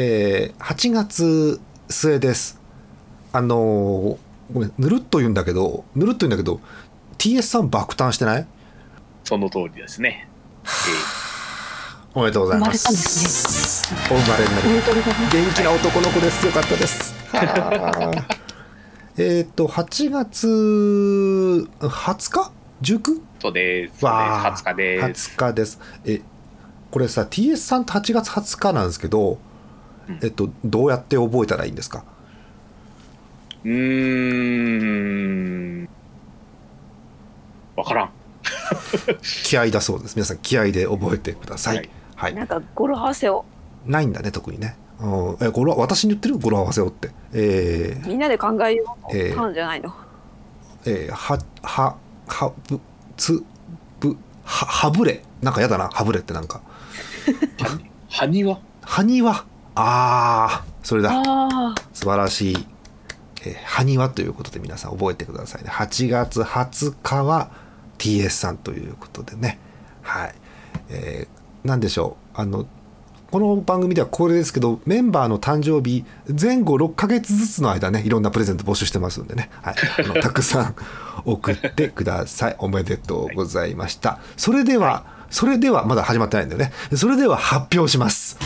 えー、8月末ですあのーごめんぬるっと言うんだけどぬるっと言うんだけど TS さん爆誕してない？その通りですね。おめでとうございま生まれたんですすお生まれになり本当にごめんなさい元気な男の子ですよかったですはあえっと8月20日 19? そうです。わあです。20日です。20日ですえこれさ TS さんって8月20日なんですけど、うんえっとどうやって覚えたらいいんですか？うーん。わからん。気合だそうです。皆さん気合で覚えてください。はい。はい、なんか語呂合わせを。ないんだね特にね、うん、え語呂私に言ってる語呂合わせをって。えー。みんなで考えようえーパンじゃないの？えー。はははぶつぶははぶれ。なんかやだな。はぶれってなんか。はに、はにわ？はにわあーそれだ。ああ素晴らしい、えー、はにわということで皆さん覚えてくださいね。8月20日は TS さんということでね。はい。えー、なんでしょう。あのこの番組ではこれですけどメンバーの誕生日前後6ヶ月ずつの間ねいろんなプレゼント募集してますんでね、はい、あの たくさん送ってください。おめでとうございました。それではそれではまだ始まってないんだよね。それでは発表します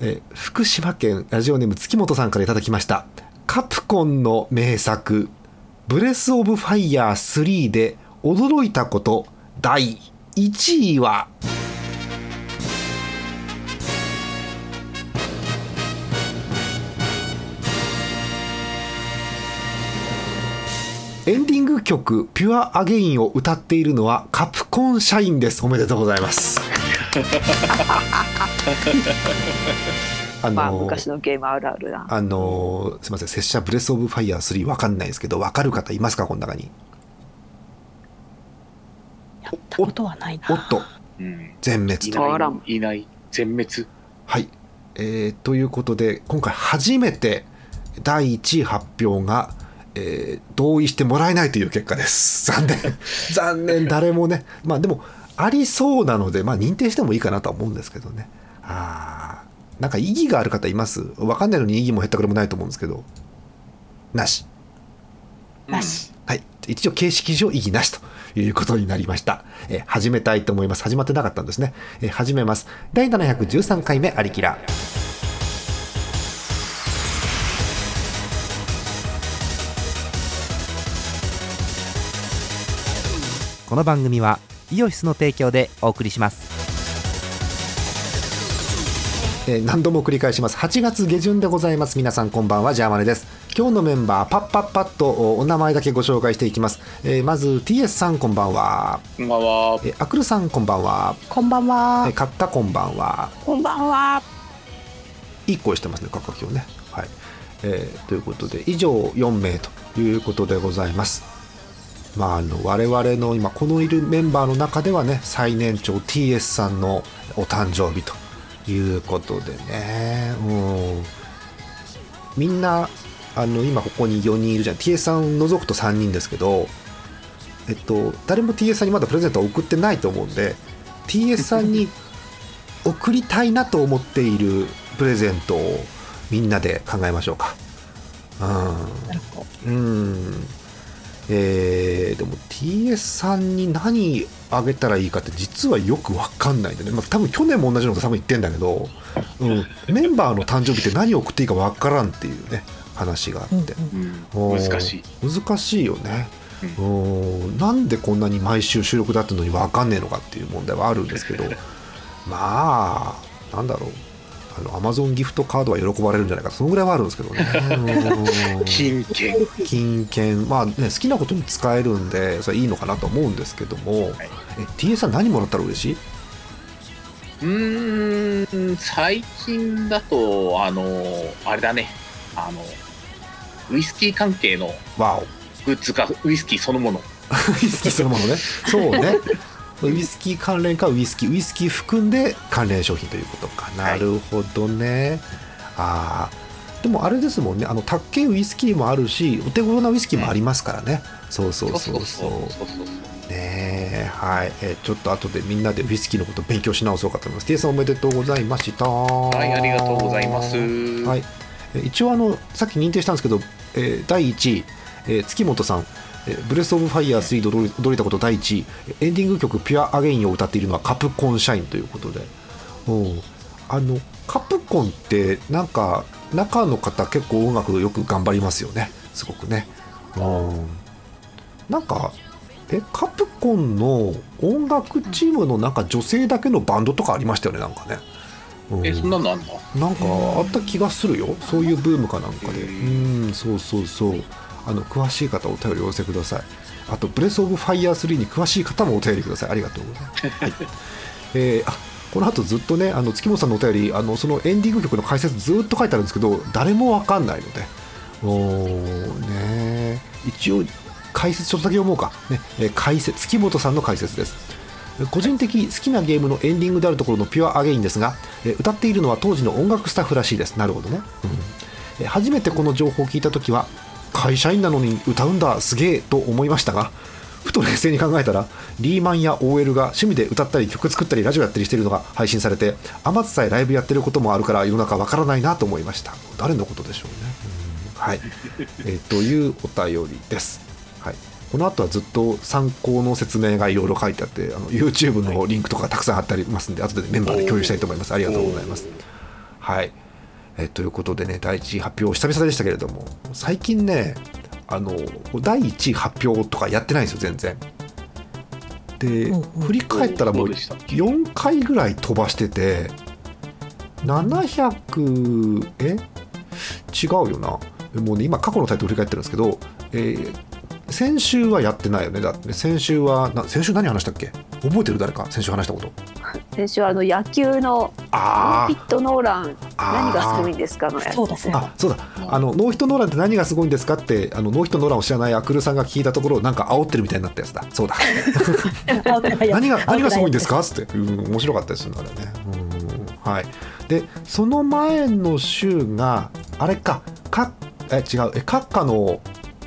え福島県ラジオネーム月本さんからいただきました。カプコンの名作「ブレス・オブ・ファイヤー3」で驚いたこと第1位は？エンディング曲「ピュア・アゲイン」を歌っているのはカプコン社員です。おめでとうございます。あまあ昔のゲームあるあるなあのーすみません、拙者ブレス・オブ・ファイヤー3わかんないですけど、わかる方いますか、この中に？やったことはないなおっと、うん。全滅と。いない。全滅。はい。えーということで、今回初めて第1位発表が、えー同意してもらえないという結果です。残念。残念、誰もね。まあでも、ありそうなので、まあ認定してもいいかなとは思うんですけどね。あーなんか意義がある方います？わかんないのに意義も減ったくれもないと思うんですけど。なし。なしはい、一応形式上意義なしということになりました。えー始めたいと思います。始まってなかったんですね。えー始めます。第713回目、アリキラ。この番組はイオシスの提供でお送りしますえー何度も繰り返します。8月下旬でございます。皆さんこんばんは、ジャーマネです。今日のメンバー、パッパッパッとおお名前だけご紹介していきます。えーまず、TS さんこんばんは。こんばんは。えーアクルさんこんばんは。こんばんはえーカッタこんばんは。こんばんは。いい声してますね、カッカ今日ね。はい。えーということで、以上4名ということでございます。まあ、あの我々の今このいるメンバーの中ではね最年長 TS さんのお誕生日ということでね。うん。みんなあの今ここに4人いるじゃん。TS さん除くと3人ですけどえっと誰も TS さんにまだプレゼントを送ってないと思うんで TS さんに 送りたいなと思っているプレゼントをみんなで考えましょうか。うん。うんえーでも TS さんに何あげたらいいかって実はよく分かんないんでね、まあ、多分去年も同じようなこと多分言ってんだけど、うん、メンバーの誕生日って何を送っていいか分からんっていうね話があって、うん。おー難しい。難しいよね、うん、なんでこんなに毎週収録だってのに分かんねえのかっていう問題はあるんですけど。まあなんだろうあのアマゾンギフトカードは喜ばれるんじゃないか。そのぐらいはあるんですけどね。うん。金券。金券。まあね好きなことに使えるんでそれいいのかなと思うんですけども、え TA さん何もらったら嬉しい？うーん、最近だと、あの、あれだね。あの、ウイスキー関係のわグッズか、ウイスキーそのもの。お ウイスキーそのものね。そうねウイスキー関連かウイスキーウイスキー含んで関連商品ということか。なるほどね、ああでもあれですもんね。あの高いウイスキーもあるしお手頃なウイスキーもありますからね、そうそうそうそう。そうそうそう。ねえ。はい、えーちょっと後でみんなでウイスキーのこと勉強し直そうかと思います。T さんおめでとうございました。はい、ありがとうございまます。はい、え一応あのさっき認定したんですけど、えー第1位、えー月本さん、えーブレス・オブ・ファイヤー3で踊れたこと第1位。エンディング曲「ピュア・アゲイン」を歌っているのはカプコン社員ということで。うん。あのカプコンってなんか中の方結構音楽よく頑張りますよね。すごくね。うん。なんかえカプコンの音楽チームのなんか女性だけのバンドとかありましたよねなんかね、うえ、そんなのあんの？なんかあった気がするよ。そういうブームかなんかで。へうーんそうそうそうあの詳しい方お便りお寄せください。あとブレス・オブ・ファイヤー3に詳しい方もお便りください。ありがとうございます、はい。えーあこの後ずっとねあの月本さんのお便りあのそのエンディング曲の解説ずっと書いてあるんですけど誰もわかんないので。おーね一応解説ちょっとだけ読もうか、ねえー解説月本さんの解説です。個人的好きなゲームのエンディングであるところのピュアアゲインですが、えー歌っているのは当時の音楽スタッフらしいです。なるほどね、うん。えー初めてこの情報を聞いた時は会社員なのに歌うんだすげえと思いましたがふと冷静に考えたらリーマンや OL が趣味で歌ったり曲作ったりラジオやったりしてるのが配信されて天津さえライブやってることもあるから世の中わからないなと思いました。誰のことでしょうね、はい、えーというお便りです、はい、この後はずっと参考の説明がいろいろ書いてあってあの YouTube のリンクとかたくさん貼ってありますんで後でメンバーで共有したいと思います。ありがとうございます。はい。えということでね第1位発表久々でしたけれども最近ねあの第1位発表とかやってないんですよ全然。で振り返ったらもうどうでしたっけ？4回ぐらい飛ばしてて700え？違うよな。もうね今過去のタイトル振り返ってるんですけど、えー先週はやってないよね。だってね先週はな先週何話したっけ？覚えてる誰か？先週話したこと。先週はあの野球のあピットノーラン何がすごいんですか？のやつそうだそうだ。あそうだ。あのノーヒットノーランって何がすごいんですかってあのノーヒットノーランを知らないアクルさんが聞いたところなんか煽ってるみたいになったやつだ。そうだ。何が何がすごいんですか？っつって、うん、面白かったですよねあれね。うんはい。でその前の週があれかかえ違う。え閣下の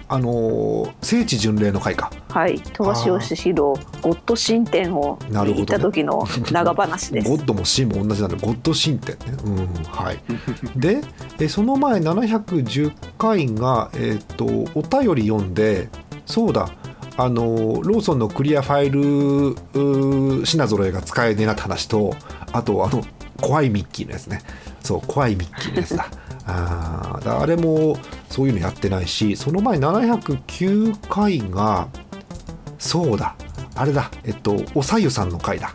あのー聖地巡礼の会か。はい。鳥羽潮志郎ゴッド神殿を行った時の長話です。ゴッドもシンも同じなんでゴッド神殿ね。うんはい。でえその前710回がえっ、とお便り読んでそうだ。あのローソンのクリアファイル品揃えが使えねえなって話とあとあの怖いミッキーのやつね。そう怖いミッキーのやつだああれもそういうのやってないしその前709回がそうだあれだえっとおさゆさんの回だ。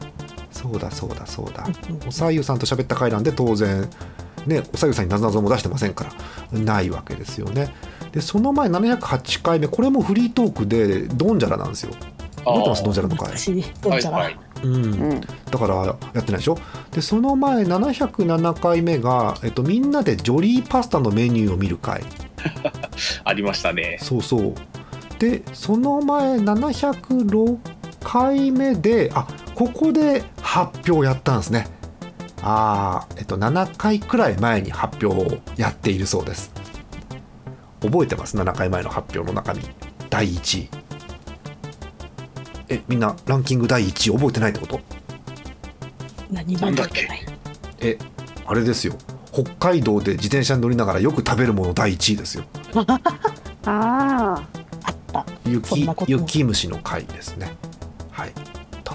そうだそうだそうだ。おさゆさんと喋った回なんで当然ねおさゆさんになぞなぞも出してませんからないわけですよね。でその前708回目これもフリートークでドンジャラなんですよ。覚えてます？ドンジャラの回。はいはい。うん。うん。だからやってないでしょ？でその前707回目が、えっと、みんなでジョリーパスタのメニューを見る回 ありましたね。そうそう。でその前706回目であここで発表やったんですね。あーえっと7回くらい前に発表をやっているそうです。覚えてます？7回前の発表の中身。第1位えみんなランキング第1位覚えてないってこと？何も覚えてない。えあれですよ。北海道で自転車に乗りながらよく食べるもの第1位ですよ。あああった。そ雪雪虫の回ですね。はい。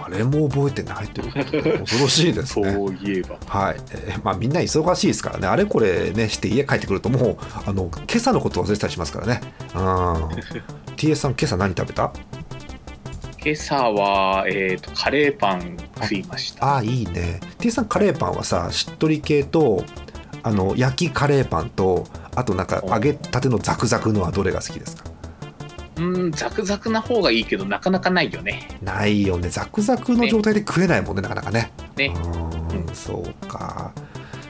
誰も覚えてないということで 恐ろしいですそねういえば。はい、えーまあみんな忙しいですからね。あれこれねして家帰ってくるともうあの今朝のこと忘れてたりしますからね。うん。TS さん今朝何食べた？今朝は、えっ、と、カレーパン食いました。ああいいね。TS さんカレーパンはさしっとり系とあの焼きカレーパンとあとなんか揚げたてのザクザクのはどれが好きですか？うん、ザクザクな方がいいけど、なかなかないよね。ないよね。ザクザクの状態で食えないもんねなかなかね。ね。うーん。そうか。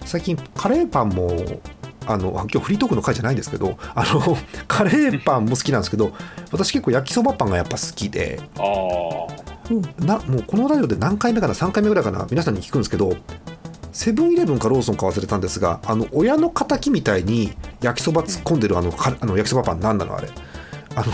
最近カレーパンもあのあ今日フリートークの回じゃないんですけどあの カレーパンも好きなんですけど私結構焼きそばパンがやっぱ好きで。なもうこのラジオで何回目かな3回目ぐらいかな皆さんに聞くんですけどセブンイレブンかローソンか忘れたんですがあの親の敵みたいに焼きそば突っ込んでるあのかあの焼きそばパン何なのあれ。あの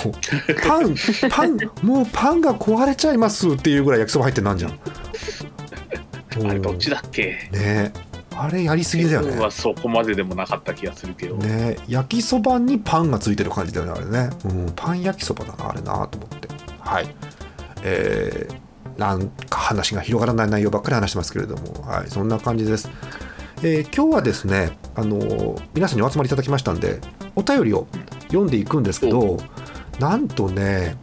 パン パンもうパンが壊れちゃいますっていうぐらい焼きそば入ってなんじゃん。あれ、どっちだっけ？ねあれやりすぎだよね。はそこまででもなかった気がするけど、ね焼きそばにパンがついてる感じだよねあれね、うん、パン焼きそばだなあれなと思って。はい。えーなんか話が広がらない内容ばっかり話してますけれども、はい、そんな感じです、えー今日はですね、あのー皆さんにお集まりいただきましたんでお便りを読んでいくんですけどなんとね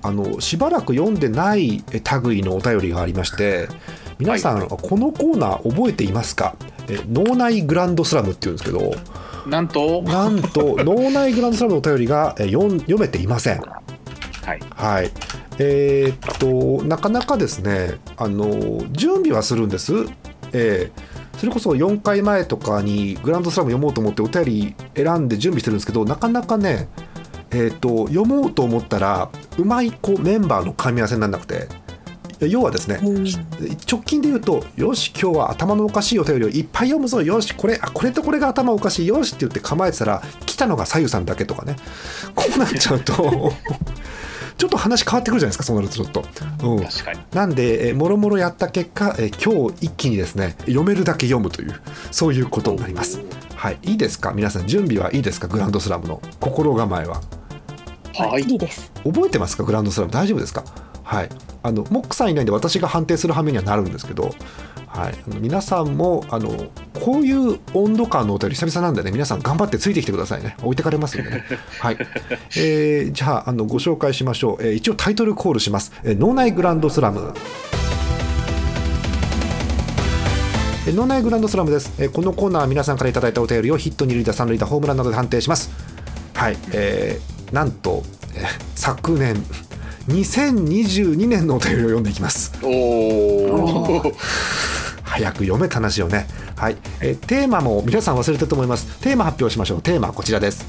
あのしばらく読んでないえ類のお便りがありまして皆さん、はい。このコーナー覚えていますか？え脳内グランドスラムっていうんですけどなんと？なんと脳内グランドスラムのお便りがえ読めていません。はいはい。えーっとなかなかですねあの準備はするんです。えーそれこそ4回前とかにグランドスラム読もうと思ってお便り選んで準備してるんですけどなかなかねえーっと読もうと思ったらうまい子メンバーの噛み合わせにならなくて要はですねうん。直近で言うとよし今日は頭のおかしいお便りをいっぱい読むぞ。よしこれあこれとこれが頭おかしい。よしって言って構えてたら来たのが左右さんだけとかね。こうなっちゃうと ちょっと話変わってくるじゃないですかそうなるとちょっと。うん。確かに。なんで、えーもろもろやった結果、えー今日一気にですね読めるだけ読むというそういうことになります。はい、いいですか？皆さん準備はいいですか？グランドスラムの心構えは。はい。いいです。覚えてますか？グランドスラム。大丈夫ですか？はい。あのモックさんいないんで私が判定する羽目にはなるんですけど、はい、あの皆さんもあのこういう温度感のお便り久々なんでね皆さん頑張ってついてきてくださいね。置いてかれますんでね。はい、えーじゃああのご紹介しましょう、えー一応タイトルコールします「えー脳内グランドスラム」えー脳内グランドスラムです、えーこのコーナーは皆さんからいただいたお便りをヒット二塁打三塁打ホームランなどで判定します。はい、えーなんと、えー昨年2022年のお便りを読んでいきます。おお 早く読めた話をね。はい、えーテーマも皆さん忘れてると思います。テーマ発表しましょう。テーマはこちらです。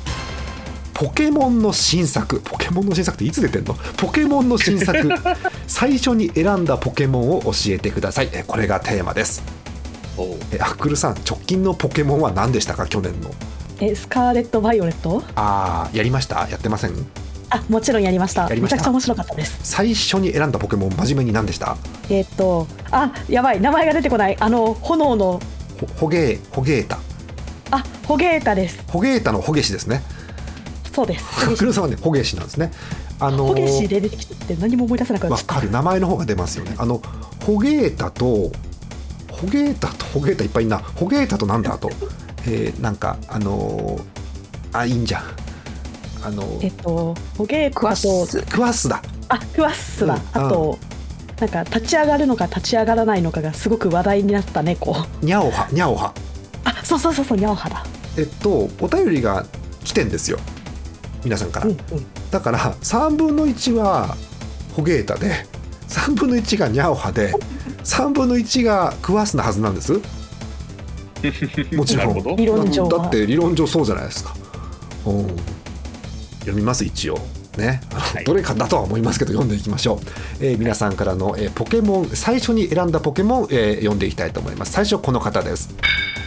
ポケモンの新作。ポケモンの新作っていつ出てんの？ポケモンの新作。最初に選んだポケモンを教えてください。えーこれがテーマです。えーアックルさん直近のポケモンは何でしたか？去年の。え、スカーレット・バイオレット？あーやりました？やってません？あ、もちろんやりました。めちゃくちゃ面白かったです。最初に選んだポケモン真面目に何でした？えーっと、あ、やばい、名前が出てこない。あの、炎の、ほホゲーホゲータあ、ホゲータです。ホゲータのホゲシですねそうです。アックルさんはねホゲシなんですねあのーホゲシで出てきて何も思い出せなくなっわ。かる名前の方が出ますよねあのホゲータとホゲータとホゲータいっぱいいんなホゲータとなんだあと、えーなんかあのーあいいんじゃんあのーえっと、ホゲークワスクワッスだ。あ、クワッスだ。うんあと、なんか立ち上がるのか立ち上がらないのかがすごく話題になった猫。ニャオハニャオハ。あ、そうそうそうそう、ニャオハだ。えっとお便りが来てんですよ。皆さんから、うんうん。だから3分の1はホゲータで3分の1がニャオハで 3分の1がクワッスなはずなんです。もちろん。理論上は。だって理論上そうじゃないですか。うん読みます一応。ね、どれかだとは思いますけど読んでいきましょう、えー皆さんからの、えーポケモン最初に選んだポケモン、えー読んでいきたいと思います。最初この方です。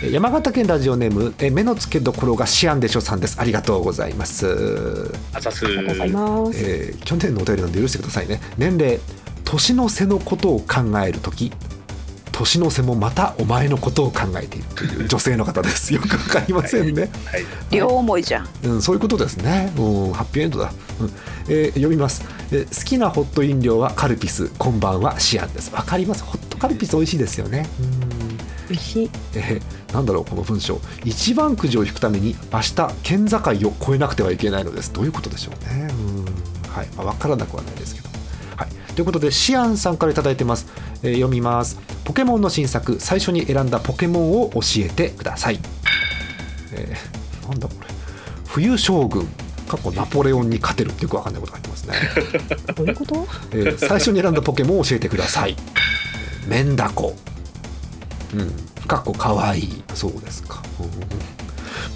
えー山形県ラジオネーム、えー目の付けどころがシアンでしょさんです。ありがとうございます、あざす。ありがとうございます。えー去年のお便りなんで許してくださいね。年齢年の瀬のことを考える時年の瀬もまたお前のことを考えているという女性の方です。よくわかりませんね、はい。両思いじゃ。んうん、そういうことですね、うん、ハッピーエンドだ、うん。えー読みます、えー好きなホット飲料はカルピスこんばんはシアンです。わかります。ホットカルピス美味しいですよね。うん。美味しい。えーなんだろうこの文章。一番くじを引くために明日県境を越えなくてはいけないのです。どういうことでしょうね。うん。はい、まあ、分からなくはないですけど。はい、ということでシアンさんから頂いてます、えー読みます。ポケモンの新作最初に選んだポケモンを教えてください、えーなんだこれ。冬将軍。過去ナポレオンに勝てるってよくわかんないこと書いてますね、どういうこと？えー最初に選んだポケモンを教えてください。メンダコ。うん。かっこかわい。いそうですか、うん。も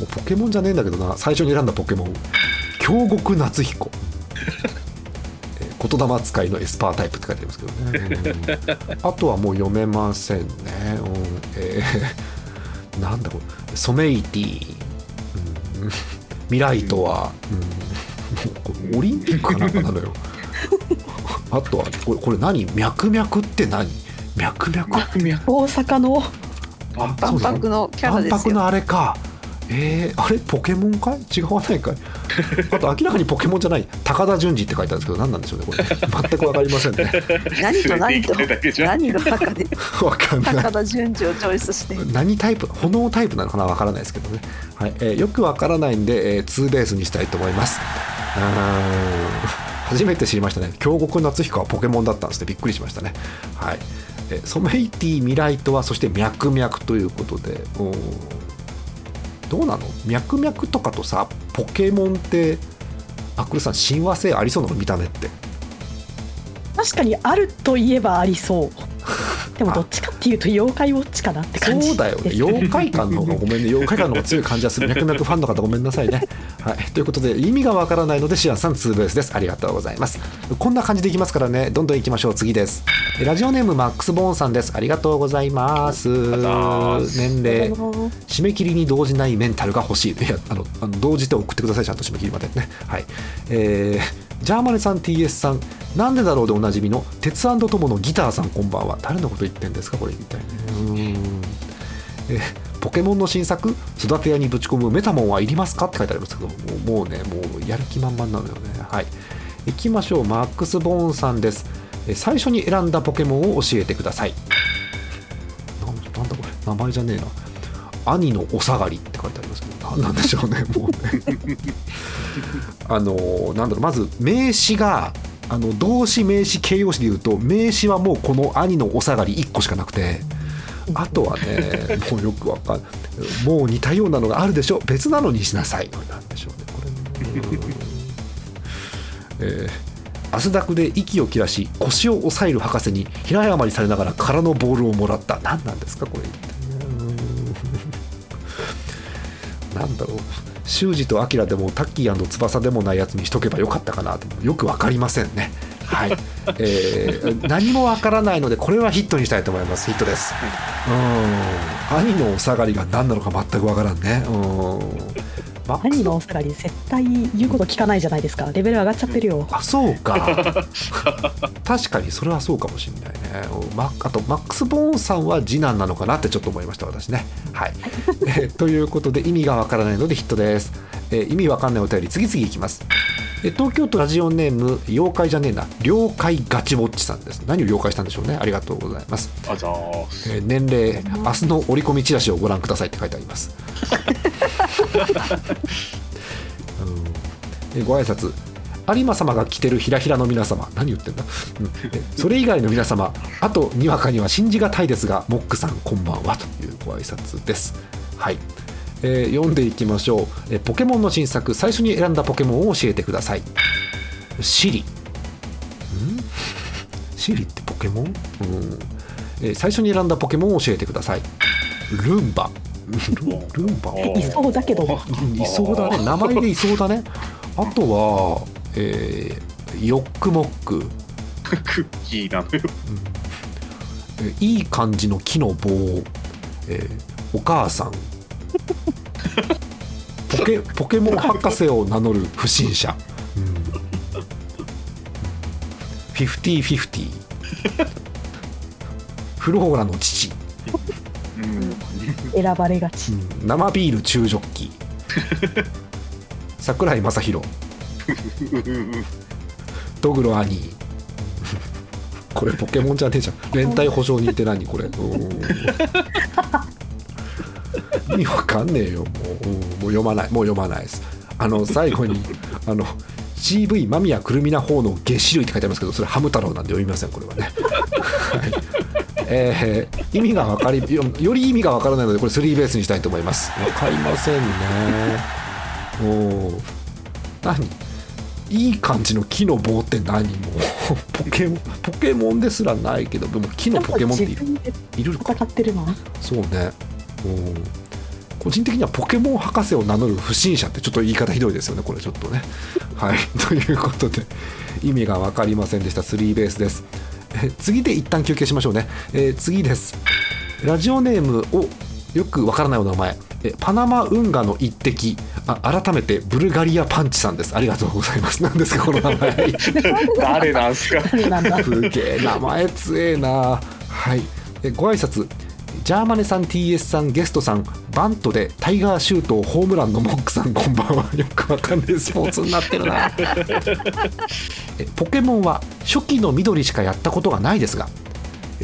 うポケモンじゃねえんだけどな。最初に選んだポケモン。京極夏彦。えー言霊使いのエスパータイプって書いてありますけどね、うん。あとはもう読めませんね、うん。えーなんだこれ。ソメイティ、うん、ミライトは、うん。オリンピックかなんかなのよ。あとはこれこれ何？脈々って何？脈々？大阪の万万博のキャラですよ。万博のあれかえー、あれポケモンかい？違わないかい？あと明らかにポケモンじゃない高田純次って書いてあるんですけど何なんでしょうねこれ。全く分かりませんね。何と何と何の中で 分かんない。高田純次をチョイスして。何タイプ？炎タイプなのかな？わからないですけどね、はい。えーよくわからないんで、えー、ツーベースにしたいと思います。うー。ん 初めて知りましたね。京極夏彦はポケモンだったんですね。びっくりしましたね。はい、えーソメイティミライトはそして脈々ということで。うー。んどうなの？脈々とかとさポケモンってあくるさん親和性ありそうなの？見た目って。確かにあるといえばありそう。でもどっちかっていうと妖怪ウォッチかなって感じそうだよ。ね妖怪感の方がごめんね。妖怪感の方が強い感じがする脈々ファンの方ごめんなさいね。はい。ということで意味がわからないのでシアンさんツーベースです。ありがとうございます。こんな感じでいきますからね。どんどんいきましょう。次です。えラジオネームマックスボーンさんです。ありがとうございます。年齢。締め切りに動じないメンタルが欲しい。いやあのあの動じて送ってください。ちゃんと締め切りまでね。はい。えージャーマネさん TS さんなんでだろうでおなじみの鉄友のギターさんこんばんは。誰のこと言ってんですかこれみたいなうーん。えポケモンの新作？育て屋にぶち込むメタモンはいりますか？って書いてありますけどもうもうねもうやる気満々なのよね。はい。行きましょう。マックス・ボーンさんです。最初に選んだポケモンを教えてください。なんなんだこれ。名前じゃねえな。兄のお下がりって書いてありますけなんでしょうねもうね。あのなんだろうまず名詞があの動詞名詞形容詞で言うと名詞はもうこの兄のお下がり1個しかなくてあとはねもうよくわかんない。もう似たようなのがあるでしょ別なのにしなさい。なんでしょうねこれ。ねえー汗だくで息を切らし腰を押さえる博士に平謝りされながら空のボールをもらった。何なんですかこれ。うんなんだろう。修二とアでもタッキー翼でもないやつにしとけばよかったかなと。よく分かりませんね。はい、えー何も分からないのでこれはヒットにしたいと思います。ヒットです。うん。兄のお下がりが何なのか全く分からんね。うんマックス兄のお下がり絶対言うこと聞かないじゃないですか。レベル上がっちゃってるよ。あそうか。確かにそれはそうかもしれないね。マあとマックス・ボーンさんは次男なのかなってちょっと思いました私ね。はい、えーということで意味がわからないのでヒットです、えー意味わかんないお便り次々いきます。えー東京都ラジオネーム妖怪じゃねえな。了解ガチウォッチさんです。何を了解したんでしょうね。ありがとうございます、あざーす。えー年齢明日の折り込みチラシをご覧くださいって書いてあります。うん。えご挨拶。有馬様が着てるひらひらの皆様。何言ってんだ、うん。えそれ以外の皆様。あとにわかには信じがたいですがモックさんこんばんは。というご挨拶です。はい、えー読んでいきましょう。えポケモンの新作。最初に選んだポケモンを教えてください。シリ。ん？シリってポケモン、うん。えー最初に選んだポケモンを教えてください。ルンバ。ルルンバ。おいそうだけど。うんいそうだね。名前でいそうだね。あとは、えーヨックモック、クッキーなのよ。えーいい感じの木の棒、えーお母さんポケポケモン博士を名乗る不審者、うん、フィフティフィフティフローラの父、うん選ばれがち。うん。生ビール中ジョッキ。桜井正宏。ドグロアニーこれポケモンじゃねえじゃん。連帯保証人って何これ。うん意味わかんねえよもう,、うんもう読まないもう読まないです。あの最後に あの CV 間宮くるみな方の下種類って書いてありますけどそれハム太郎なんで読みませんこれはね、はい。えー意味が分かりよより意味が分からないのでこれスリーベースにしたいと思います。分かりませんね。おー。何？いい感じの木の棒って何？もうポケモンポケモンですらないけどでも木のポケモンっている。いるか。戦ってるの？そうね。うん個人的にはポケモン博士を名乗る不審者ってちょっと言い方ひどいですよねこれちょっとね。はい。ということで意味が分かりませんでした。スリーベースです。え次で一旦休憩しましょうね、えー次です。ラジオネームをよくわからないお名前。えパナマ運河の一滴。あ改めてブルガリアパンチさんです。ありがとうございます。何ですかこの名前。誰なんすか？誰なジャーマネさん TS さんゲストさんバントでタイガーシュートホームランのモックさんこんばんは。よくわかんないスポーツになってるな。ポケモンは初期の緑しかやったことがないですが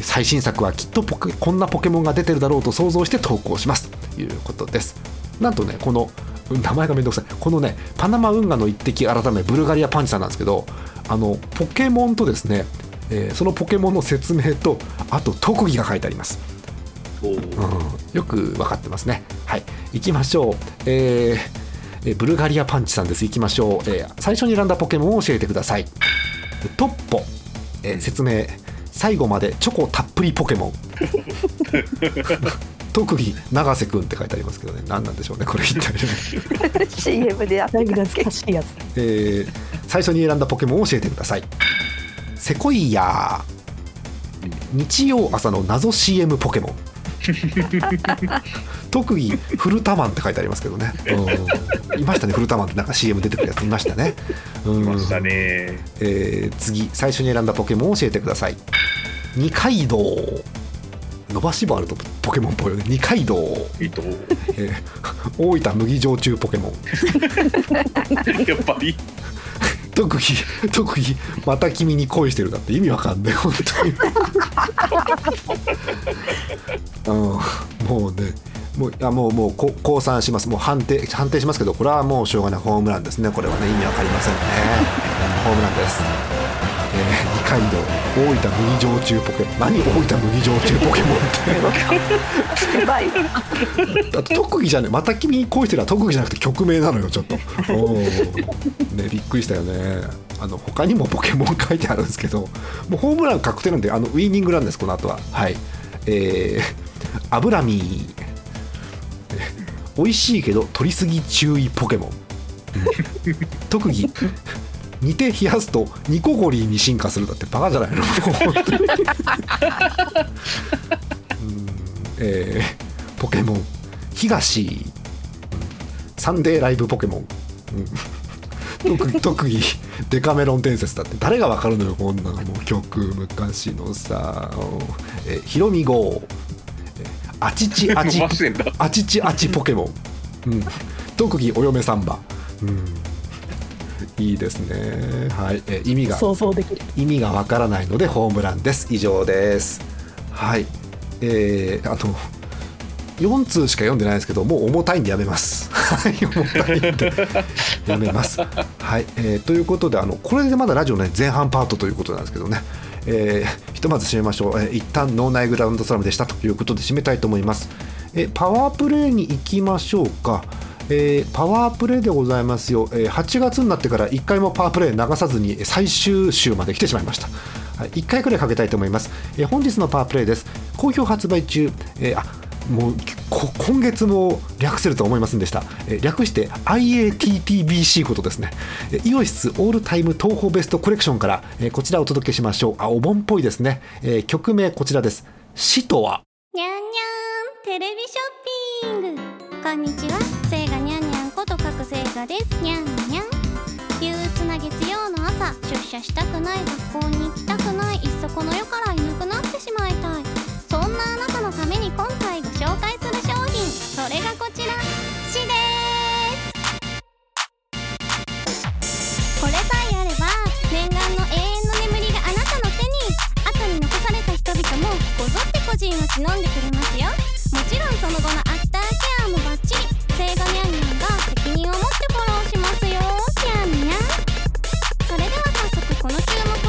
最新作はきっとポケこんなポケモンが出てるだろうと想像して投稿します。ということです。なんとねこの名前がめんどくさい。このねパナマ運河の一滴改めブルガリアパンチさんなんですけどあのポケモンとですね、えー、そのポケモンの説明とあと特技が書いてあります。うん、よく分かってますね。はい、行きましょう。えー、ブルガリアパンチさんです。行きましょう。えー、最初に選んだポケモンを教えてください。トッポ、えー、説明。最後までチョコたっぷりポケモン。特技永瀬君って書いてありますけどね何なんでしょうねこれ一体 CM でやった懐かしいやつ、えー、最初に選んだポケモンを教えてくださいセコイア日曜朝の謎 CM ポケモン 特技フルタマンって書いてありますけどね、うん、いましたねフルタマンってなんか CM 出てくるやついましたね、うん、いましたね、えー、次最初に選んだポケモンを教えてください。二階堂。伸ばし棒あるとポケモンっぽいよね。二階堂。えー、大分麦焼酎ポケモン。やっぱり。特技特技また君に恋してるだって意味わかんない。本当に。うん、もうねもうあもうもう降参します。もう判定判定しますけどこれはもうしょうがない。ホームランですね。これはね。意味わかりませんね。ホームランです。えー、二階堂大分麦焼酎ポケモン何大分麦焼酎ポケモンって。やばいあと特技じゃねまた君に恋してるは特技じゃなくて曲名なのよちょっと。おねびっくりしたよね。あの他にもポケモン書いてあるんですけどもうホームラン確定なんであのウィーニングランですこの後は。はい。えー、油見美味しいけど取りすぎ注意ポケモン。特技。煮て冷やすとニコゴリーに進化するだってバカじゃないの？えー、ポケモン。東サンデーライブポケモン、特特技。デカメロン伝説だって。誰がわかるのよこんなの。曲昔のさ、え、ヒロミ号。あちちあちあちちあちポケモン、うん、特技お嫁サンバ、うん。いいですね。はい、え意味が想像できる意味がわからないのでホームランです。以上です。はい、えー、あと四通しか読んでないですけどもう重たいんでやめます。はい、重たいんでやめます。はい、えー、ということであのこれでまだラジオね前半パートということなんですけどね。えー、ひとまず締めましょう、えー、一旦脳内グラウンドスラムでしたということで締めたいと思います、えー、パワープレイに行きましょうかえー、パワープレイでございますよ、えー、8月になってから1回もパワープレイ流さずに最終週まで来てしまいました、1回くらいかけたいと思います、えー、本日のパワープレイです。好評発売中、えー、あもう今月も略せると思いませんでした、えー、略して IATTBC ことですね、え、イオシスオールタイム東宝ベストコレクションから、えー、こちらお届けしましょう。あお盆っぽいですね、えー、曲名こちらです「死とは」にゃんにゃんテレビショッピング。こんにちは。星座です。にゃんにゃん憂鬱な月曜の朝出社したくない学校に行きたくない。いっそこの世からいなくなってしまいたい。そんなあなたのために今回ご紹介する商品それがこちら。シですこれさえあれば念願の永遠の眠りがあなたの手に。後に残された人々もこぞって個人を忍んでくれますよ。もちろんその後のアフターケアもバッチリ。性がニャンニャンが責任を持ってフォローしますよ。ニャンニャンそれでは早速この注目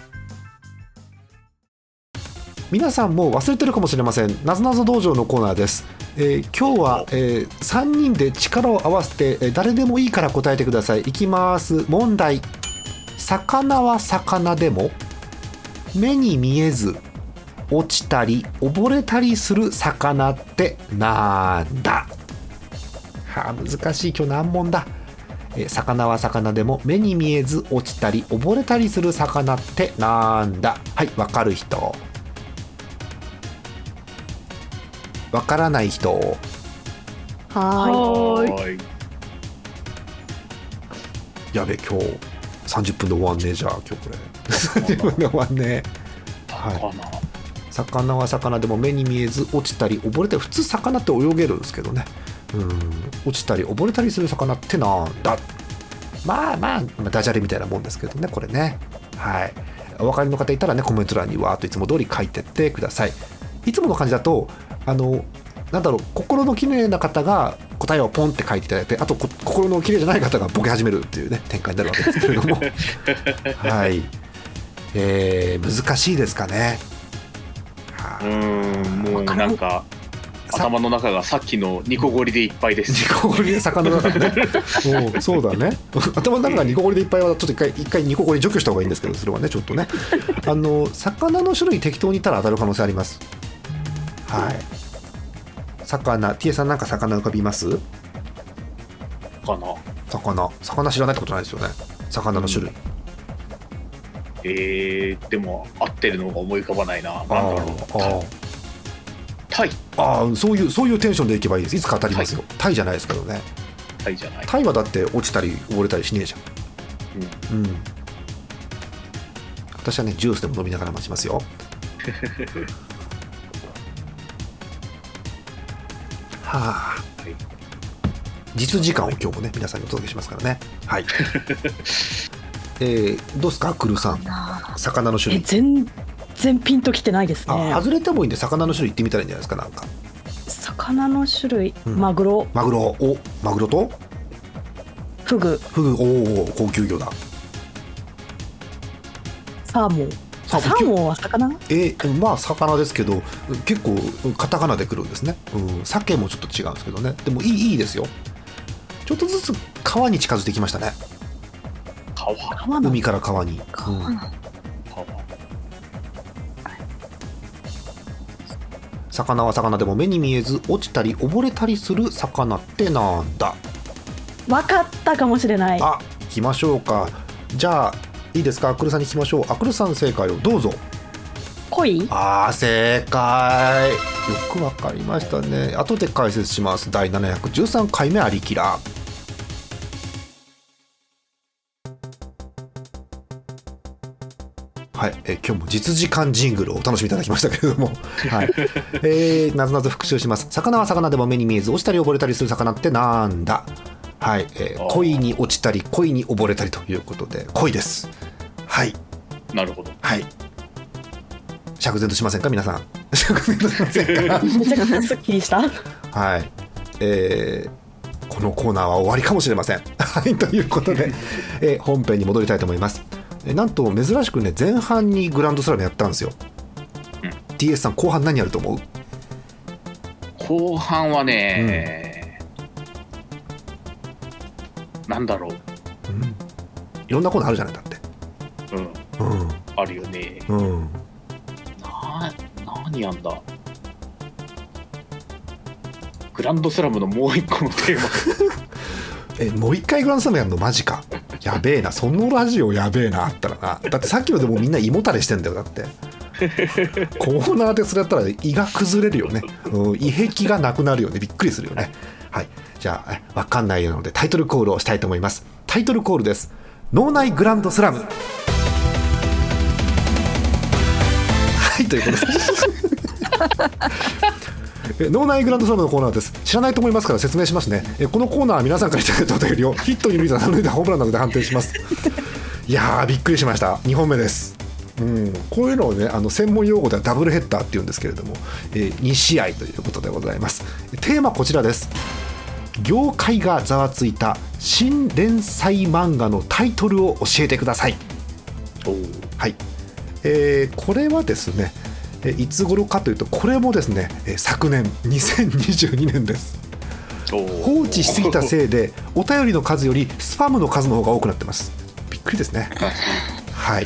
皆さんも忘れてるかもしれません。なぞなぞ道場のコーナーです、えー今日は、え3人で力を合わせて、えー誰でもいいから答えてください。いきます。問題。魚は魚でも目に見えず落ちたり溺れたりする魚ってなんだ？はあ難しい。今日難問だ。え魚は魚でも目に見えず落ちたり溺れたりする魚ってなんだ？はいわかる人。わからない人ははーい。はい。やべ今日30分で終わんねえじゃあ今日これ。30分で終わんねえ。はい。魚。は魚。でも目に見えず落ちたり溺れたり普通魚って泳げるんですけどね。うん。落ちたり溺れたりする魚ってなんだ？まあまあまあダジャレみたいなもんですけどねこれね。はい。お分かりの方いたらねコメント欄にわーっといつも通り書いてってください。いつもの感じだとあのなんだろう心の綺麗な方が答えをポンって書いていただいてあとこ心の綺麗じゃない方がボケ始めるっていうね展開になるわけですけれども。はい。えー、難しいですかね。はい。うーんもうなんかさ頭の中がさっきのニコゴリでいっぱいです。ニコゴリで魚だからね。おうそうだね。頭の中がニコゴリでいっぱいはちょっと一回一回ニコゴリ除去した方がいいんですけどそれはねちょっとね。あの魚の種類適当に言ったら当たる可能性ありますはい。魚 T さんなんか魚浮かびます？かな魚。魚知らないってことないですよね。魚の種類、えー、でも合ってるのが思い浮かばないな。なんだあろう。ー。タイ。あーそういうそういうテンションでいけばいいです。いつか当たりますよ、タイ。じゃないですけどね。タイじゃない。タイはだって落ちたり溺れたりしねえじゃん。うん。私はねジュースでも飲みながら待ちますよ はあはい。実時間を今日もね皆さんにお届けしますからね。はい。えー、どうですかクルーさん。魚の種え類全然ピンときてないですあね外れてもいいんで魚の種類言ってみたらいいんじゃないですかなんか。魚の種類、うん。マグロ。マグロ。おマグロと？フグ。フグ。おお高級魚だ。サーモンササーモンは魚？えーまあ魚ですけど結構カタカナで来るんですね、うん、鮭もちょっと違うんですけどね。でもいいいいですよ。ちょっとずつ川に近づいてきましたね。川。海から川に、川うん魚は魚でも目に見えず落ちたり溺れたりする魚ってなんだ？分かったかもしれない。あ行きましょうか。じゃあいいですか？アクルさんに聞きましょう。アクルさん正解をどうぞ。恋？あー正解。よくわかりましたね。後で解説します。第713回目ありきら。はい、えー今日も実時間ジングルをお楽しみいただきましたけれども、はい。えー、なぞなぞ復習します。魚は魚でも目に見えず落ちたり溺れたりする魚ってなんだ？はい、えー恋に落ちたり恋に溺れたりということで恋ですはいなるほどはい。釈然としませんか、皆さん。釈然としませんか？めちゃくちゃすっきりしたはい。えーこのコーナーは終わりかもしれません。はい、ということで、えー本編に戻りたいと思います。えーなんと珍しくね、前半にグランドスラムやったんですよ。うん TS さん、後半何やると思う？後半はね、なんだろううん。いろんなコーナーあるじゃない、だって。うんうあるよねん。うん。な何やんだグランドスラムのもう一個のテーマ え、もう一回グランドスラムやるの？マジか。やべえな。そのラジオやべえな、あったらな。だってさっきのでもみんな胃もたれしてんだよ、だって。コーナーでそれやったら胃が崩れるよね、うん、胃壁がなくなるよねびっくりするよねはいじゃあえわかんないのでタイトルコールをしたいと思います。タイトルコールです。脳内グランドスラム。はいということで。す え脳内グランドスラムのコーナーです。知らないと思いますから説明しますね。えこのコーナーは皆さんからいただいたお便りをヒットに抜いた抜いたホームランなどで判定します。いやーびっくりしました。2本目です。うん、こういうのをねあの専門用語ではダブルヘッダーって言うんですけれども、えー2試合ということでございます。テーマこちらです。業界がざわついた新連載漫画のタイトルを教えてください。おはい、えーこれはですねえーいつ頃かというとこれもですねえー昨年2022年です。放放置しすぎたせいで お便りの数よりスパムの数の方が多くなってます。びっくりですね。はい。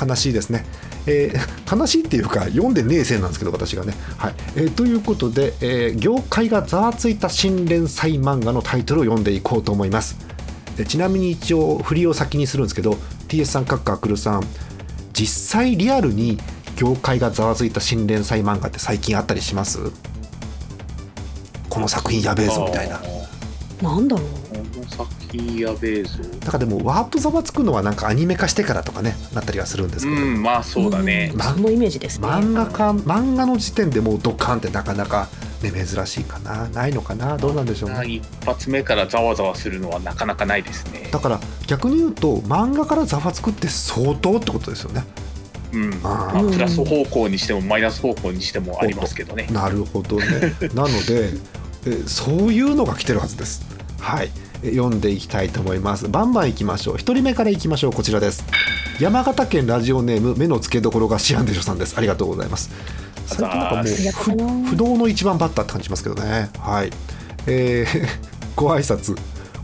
悲しいですね、えー悲しいっていうか読んでねえせいなんですけど私がね、はい。えーということで、えー業界がざわついた新連載漫画のタイトルを読んでいこうと思います。えちなみに一応振りを先にするんですけど TS さんカッカークルさん実際リアルに業界がざわついた新連載漫画って最近あったりします？この作品やべえぞみたいな。なんだろう。やべえぞだからでもワープざわつくのはなんかアニメ化してからとかねなったりはするんですうけど、んまあそうだね。んそのイメージですね。漫画家漫画の時点でもうドカンってなかなか、ね、珍しいかなないのかなどうなんでしょうね。一発目からざわざわするのはなかなかないですね。だから逆に言うと漫画からざわつくって相当ってことですよね。うん。あまあプラス方向にしてもマイナス方向にしてもありますけどね。あなるほどね。なのでえそういうのが来てるはずです。はい。え読んでいきたいと思います。バンバンいきましょう。1人目からいきましょう。こちらです。山形県ラジオネーム目の付けどころがシアンでしょさんです。ありがとうございます。最近なんかもう不不動の一番バッターって感じしますけどね。はい。えー ご挨拶。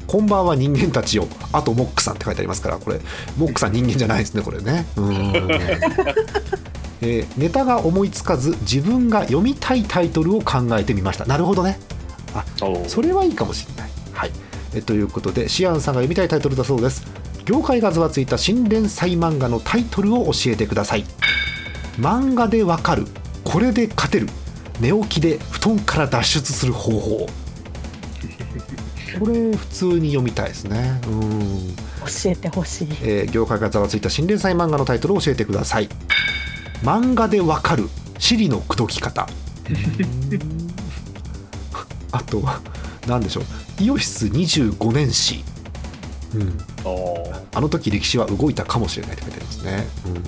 こんばんは人間たちよ。あとモックさんって書いてありますからこれ。モックさん人間じゃないですねこれね。うーん。えーネタが思いつかず自分が読みたいタイトルを考えてみました。なるほどね。おう。それはいいかもしれない。はい、えということでシアンさんが読みたいタイトルだそうです。業界がざわついた新連載漫画のタイトルを教えてください。漫画でわかる、これで勝てる、寝起きで布団から脱出する方法。これ普通に読みたいですね。うん。教えてほしいえー業界がざわついた新連載漫画のタイトルを教えてください漫画でわかるシリの口説き方 あとは何でしょうイオシス25年史、うん、あの時歴史は動いたかもしれないって書いてありますね、うん、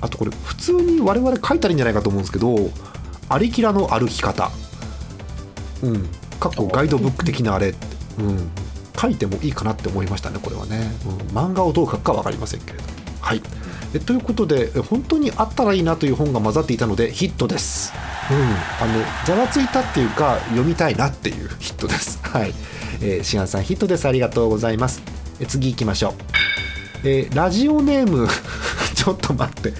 あとこれ普通に我々書いたらいいんじゃないかと思うんですけど「アリキラの歩き方」うん。かっこガイドブック的なあれ。うん、書いてもいいかなって思いましたねこれはね、うん、漫画をどう書くか分かりませんけれど。はい。えということでえ本当にあったらいいなという本が混ざっていたのでヒットです、うん、あのざわついたっていうか読みたいなっていうヒットです。はい、えー、シアンさんヒットです。ありがとうございます。え次行きましょう。えーラジオネーム。ちょっと待って。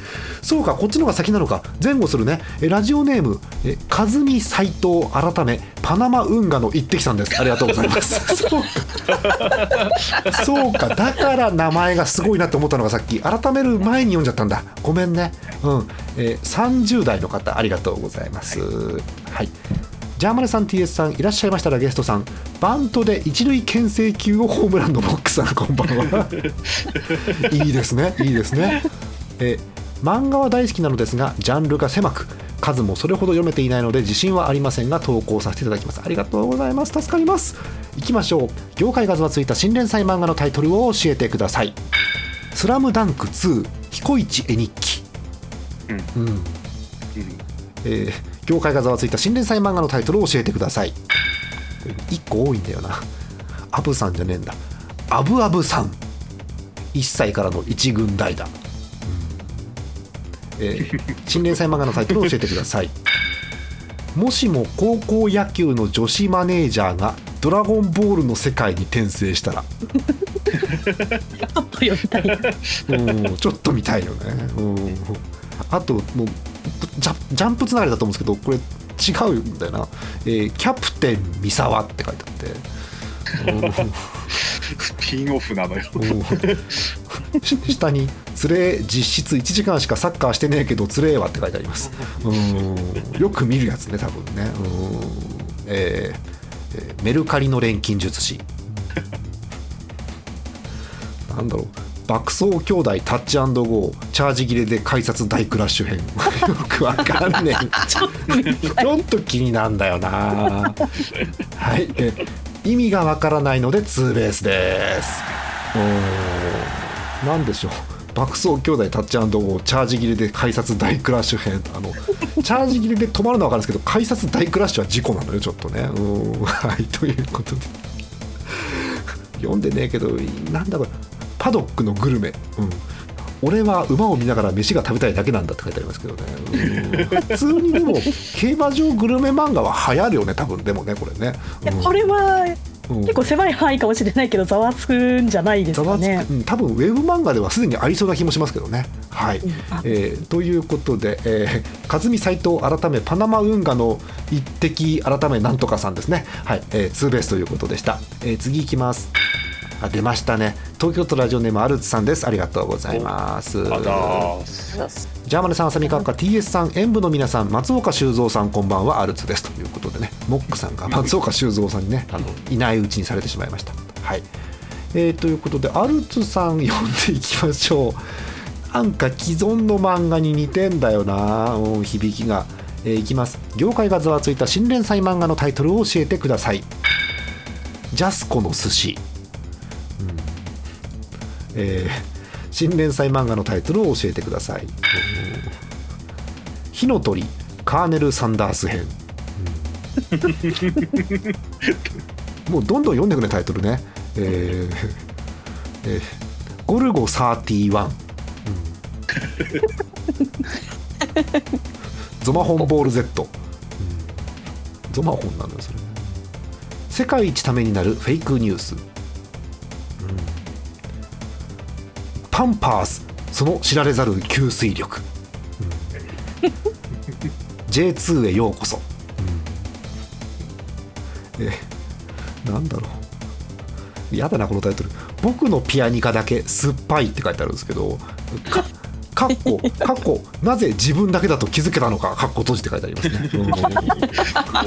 そうかこっちの方が先なのか。前後するね。えラジオネームえ和美斎藤改めパナマ運河の一滴さんです。ありがとうございます。そうか。そうか。だから名前がすごいなって思ったのがさっき。改める前に読んじゃったんだ。ごめんね。うん、えー30代の方ありがとうございます。はい。ジャーマネさん TS さんいらっしゃいましたらゲストさん。バントで一塁牽制球をホームランのボックさんこんばんは。いいですね。いいですね。え漫画は大好きなのですがジャンルが狭く数もそれほど読めていないので自信はありませんが投稿させていただきます。ありがとうございます。助かります。いきましょう。業界がざわついた新連載漫画のタイトルを教えてください。スラムダンク2彦一絵日記。うん、うん。えー業界がざわついた新連載漫画のタイトルを教えてください。1個多いんだよな。アブさんじゃねえんだ。アブアブさん。1歳からの一軍代だ、うんえー新連載漫画のタイトルを教えてください。もしも高校野球の女子マネージャーがドラゴンボールの世界に転生したら？ちょっと読みたい。うんちょっと見たいよね。うん、あともうジャジャンプつながりだと思うんですけどこれ違うんだよな、えーキャプテン三沢って書いてあって。スピンオフなのよ下に「つれえ実質1時間しかサッカーしてねえけどつれえわ」って書いてあります。うん。よく見るやつね多分ね。うん。えーえーメルカリの錬金術師。なんだろう。爆走兄弟タッチゴー。チャージ切れで改札大クラッシュ編。よくわかんねえ。ちょっと気になんだよな。はい。え意味がわからないのでツーベースです。おーなんでしょう。爆走兄弟タッチゴーチャージ切れで改札大クラッシュ編。あのチャージ切れで止まるのは分かるんですけど改札大クラッシュは事故なのよちょっとね。うんはいということで。読んでねえけどなんだこれ。パドックのグルメ、うん、俺は馬を見ながら飯が食べたいだけなんだって書いてありますけどね、普通にでも競馬場グルメ漫画は流行るよね多分。でもねこれね、これは結構狭い範囲かもしれないけどざわつくんじゃないですかねく、うん、多分ウェブ漫画ではすでにありそうな気もしますけどね。はい、うんあえーということで、えー、和美斎藤改めパナマ運河の一滴改めなんとかさんですね。はい、えー、ツーベースということでした。えー次いきます。あ出ましたね。東京都ラジオネームアルツさんです。ありがとうございます。ジャーマネさん、浅見閣下、TS さん、演舞の皆さん、松岡修造さん、こんばんは、アルツですということでね、モックさんが松岡修造さんにね、あのいないうちにされてしまいました。はい。えーということで、アルツさん、読んでいきましょう。なんか既存の漫画に似てんだよな、うん響きが。えーいきます。業界がざわついた新連載漫画のタイトルを教えてください。ジャスコの寿司。うん。えー新連載漫画のタイトルを教えてください。火の鳥カーネル・サンダース編、う んもうどんどん読んでくねタイトルね、えーえーゴルゴ31、うん。ゾマホンボール Z、うん。ゾマホンなんだよそれ。世界一ためになるフェイクニュース、パンパースその知られざる吸水力。J2 へようこそ、うん。えなんだろう。やだなこのタイトル「僕のピアニカだけ酸っぱい」って書いてあるんですけどか かっこかっこなぜ自分だけだと気づけたのかかっこ閉じって書いてありますね。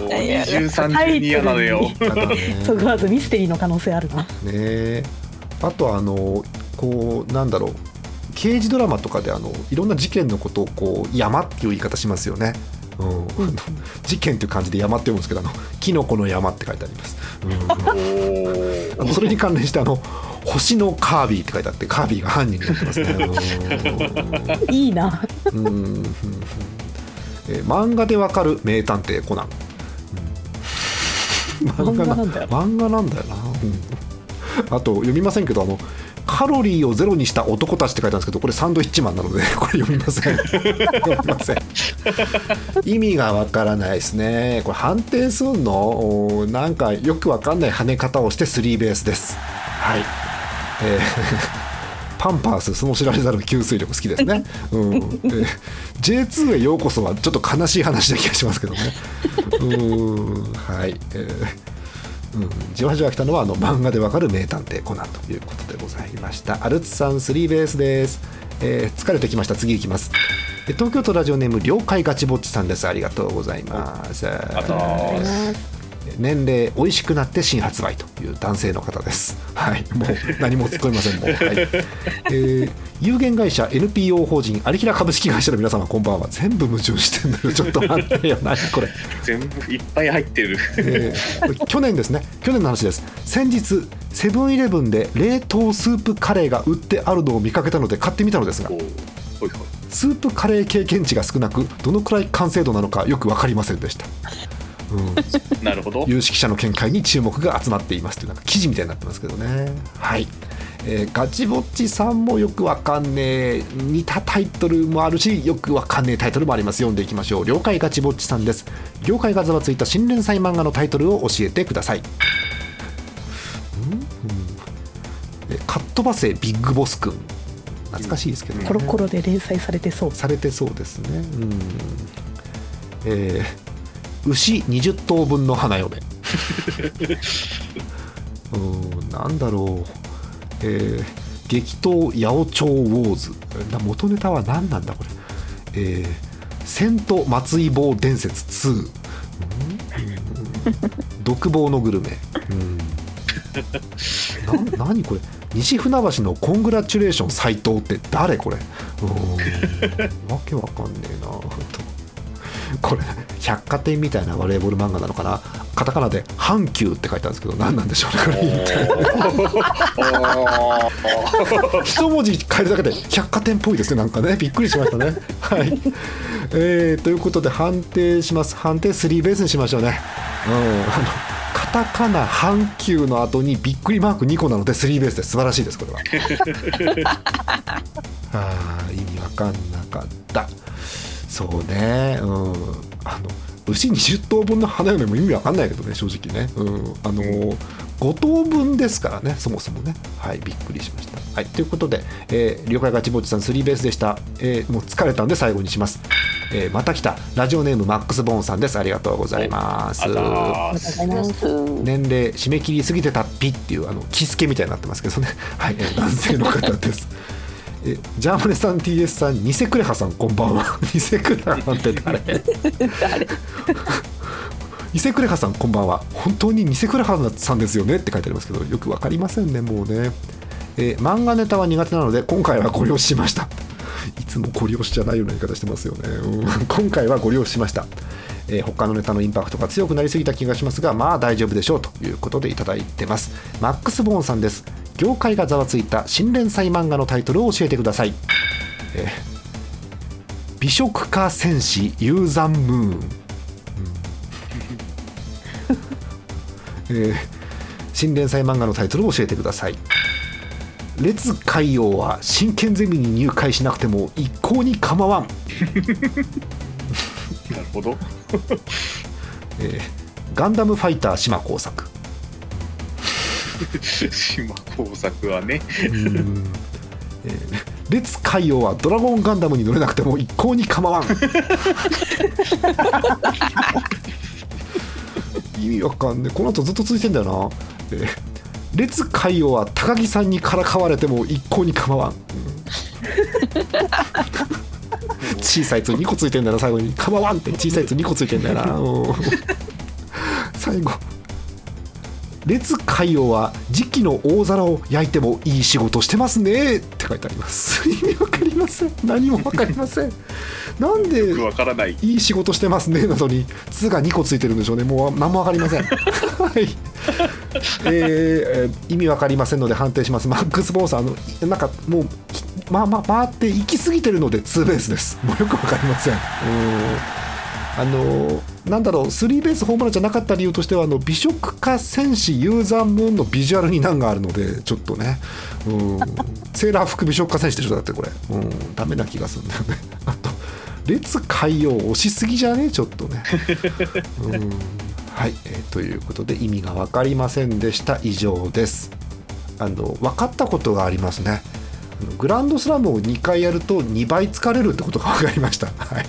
二重三重に嫌なのよ。や だね。そこはずミステリーの可能性あるな。ねえ。あとあのこうなんだろう刑事ドラマとかであのいろんな事件のことをこう山っていう言い方しますよね。うん、事件っていう感じで山って読むんですけどあのキノコの山って書いてあります。うん。あのそれに関連してあの星のカービィって書いてあってカービィが犯人になってますね。いいな。うん。えー漫画でわかる名探偵コナン。うん漫画なんだよ。漫画なんだよな。うん。あと読みませんけどあのカロリーをゼロにした男たちって書いてあるんですけどこれサンドイッチマンなので これ読みません。読みません。意味がわからないですね。これ判定すんの？なんかよくわかんない跳ね方をしてスリーベースです。はい。えーパンパースその知られざる吸水力好きですね、うん。えー J2 へようこそはちょっと悲しい話な気がしますけどね。うん。はい。えーうん、じわじわ来たのはあの漫画でわかる名探偵コナンということでございました。アルツさんスリーベースです、えー疲れてきました。次いきます。東京都ラジオネーム了解ガチぼっちさんです。ありがとうございます。ありがとうございます。年齢美味しくなって新発売という男性の方です。はい。もう何も突っ込みませんもう、はい。えー有限会社 NPO 法人有平株式会社の皆様こんばんは。全部矛盾してんだよ。ちょっと待ってよ。何これ。全部いっぱい入ってる。えー去年ですね。去年の話です。先日セブンイレブンで冷凍スープカレーが売ってあるのを見かけたので買ってみたのですがスープカレー経験値が少なくどのくらい完成度なのかよく分かりませんでした、うん、なるほど。有識者の見解に注目が集まっていますというなんか記事みたいになってますけどね。はい、えーガチぼっちさんもよくわかんねえ似たタイトルもあるしよくわかんねえタイトルもあります。読んでいきましょう。了解ガチぼっちさんです。業界がざわついた新連載漫画のタイトルを教えてください。かっ飛ばせビッグボスくん懐かしいですけどね、コロコロで連載されてそうされてそうですねうんえー牛20頭分の花嫁。うんなんだろう。えー激闘八百長ウォーズ。な元ネタは何なんだこれ。えーセント松井棒伝説2、うん。独房のグルメ、うん、な何これ。西船橋のコングラチュレーション斎藤って誰これ。わけわかんねえなこれ百貨店みたいなバレーボール漫画なのかな？カタカナで「阪急」って書いてあるんですけど何なんでしょうねこれ。一文字変えるだけで百貨店っぽいですねなんかね。びっくりしましたね。はい、えーということで判定します。判定スリーベースにしましょうね。うん。あのカタカナ阪急の後にびっくりマーク2個なのでスリーベースです。素晴らしいですこれは。あー意味わかんなかったそうね。うん。あの牛20頭分の花嫁も意味わかんないけどね正直ね。うん。あの5頭分ですからねそもそもね。はいびっくりしました。はいということで、えー、了解ガチぼっちさんスリーベースでした、えーもう疲れたんで最後にします、えーまた来た。ラジオネームマックスボーンさんです。ありがとうございます。年齢締め切り過ぎてたっぴっていうあのキスケみたいになってますけどね。はい、えー男性の方ですえジャーマネさん TS さんニセクレハさんこんばんは。ニセクレハさんって誰？ニセクレハさんこんばんは。本当にニセクレハさんですよね？って書いてありますけどよくわかりませんねもうね、えー漫画ネタは苦手なので今回はご了承しました。いつもご了承じゃないような言い方してますよね、うん。今回はご了承しました。えー他のネタのインパクトが強くなりすぎた気がしますがまあ大丈夫でしょうということでいただいてます。マックス・ボーンさんです業界がざわついた新連載漫画のタイトルを教えてください、えー美食家戦士ユーザンムーン、うん。えー新連載漫画のタイトルを教えてください。列海洋は真剣ゼミに入会しなくても一向に構わん。なるほど。えーガンダムファイター島工作島工作はね。えー列海洋はドラゴンガンダムに乗れなくても一向に構わん。意味わかんねえ。この後ずっと続いてんだよな、えー列海洋は高木さんにからかわれても一向に構わん、う ん小さい「つ」2個ついてんだよな最後に「構わん」って小さい「つ」2個ついてんだよな。うん。最後列海洋は磁器の大皿を焼いてもいい仕事してますねって書いてあります。意味わかりません。何もわかりません。なんでよくわからないいい仕事してますねなのに「つ」が2個ついてるんでしょうね。もう何もわかりません。はい。えー意味わかりませんので判定します。マックス・ボーンさんあのいなんかもうきまあまあ回って行き過ぎてるのでツーベースです。もうよくわかりません。うんあのなんだろうスリーベースホームランじゃなかった理由としてはあの美食家戦士ユーザームーンのビジュアルに難があるのでちょっとね。うん。セーラー服美食家戦士でしょだってこれ。うん。ダメな気がするんだよね。あと列海洋押しすぎじゃね？ちょっとね。うん。はい、えーということで意味が分かりませんでした。以上です。あの分かったことがありますね。グランドスラムを2回やると2倍疲れるってことが分かりました。はい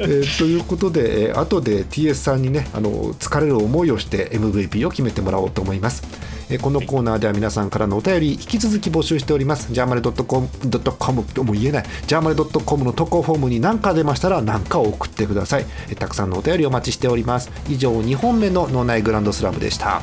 えーということで、えー後で TS さんにねあの疲れる思いをして MVP を決めてもらおうと思います。えーこのコーナーでは皆さんからのお便り引き続き募集しております。ジャーマネ .com とも言えない。ジャーマネ .com の投稿フォームに何か出ましたら何かを送ってください。えーたくさんのお便りお待ちしております。以上2本目の脳内グランドスラムでした。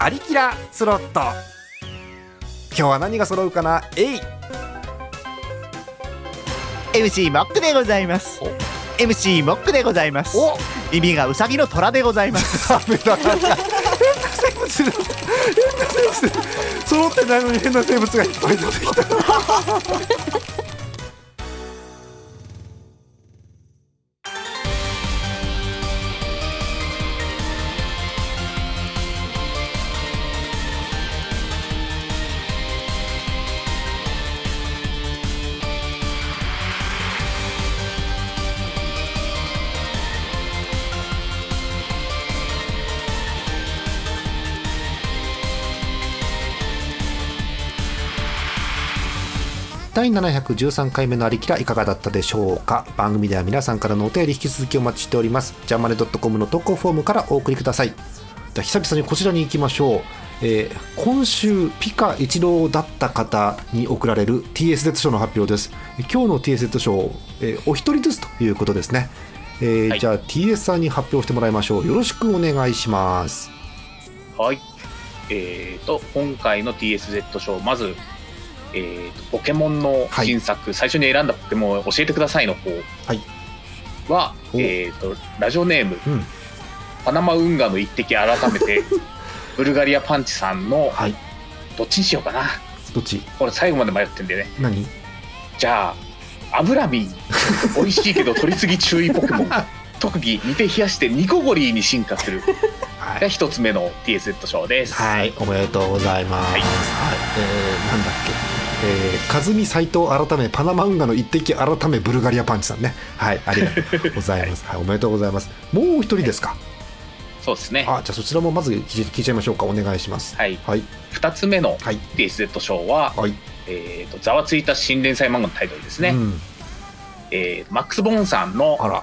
アリキラスロット。今日は何が揃うかな？えい。MC モックでございます。MC モックでございます。お。耳がウサギの虎でございます。ダメだ変な生物。変な生物。揃ってないのに変な生物がいっぱい出てきた第713回目のありきらいかがだったでしょうか？番組では皆さんからのお便り引き続きお待ちしております。ジャンマネ .com の投稿フォームからお送りください。では久々にこちらに行きましょう、えー今週ピカ一郎だった方に贈られる TSZ 賞の発表です。今日の TSZ 賞、えーお一人ずつということですね、えーはい。じゃあ TS さんに発表してもらいましょう。よろしくお願いします。はい。えー、と、今回の TSZ 賞、まず、えーと、ポケモンの新作、最初に選んだポケモンを教えてくださいの方はいは、おえー、と、ラジオネーム、うんパナマ運河の一滴改めて、ブルガリアパンチさんの、はいどっちにしようかな。どっち？これ最後まで迷ってんでね。何？じゃあ、アブラミン。美味しいけど取りすぎ注意ポケモン。特技、煮て冷やしてニコゴリーに進化する。はが一つ目の TSZ 賞です。はい、おめでとうございます。は、はいいえーなんだっけ？えー、カズミ斎藤改めパナマ運河の一滴改めブルガリアパンチさんね。はい、ありがとうございます。はい、おめでとうございます。もう一人ですか？そうですね。あ、じゃあそちらもまず聞いちゃいましょうか。お願いします。はい。はい、二つ目のはい TSZ 賞は、はい。えーと、ざわついた新連載漫画のタイトルですね。うん、えーマックス・ボーンさんのあら、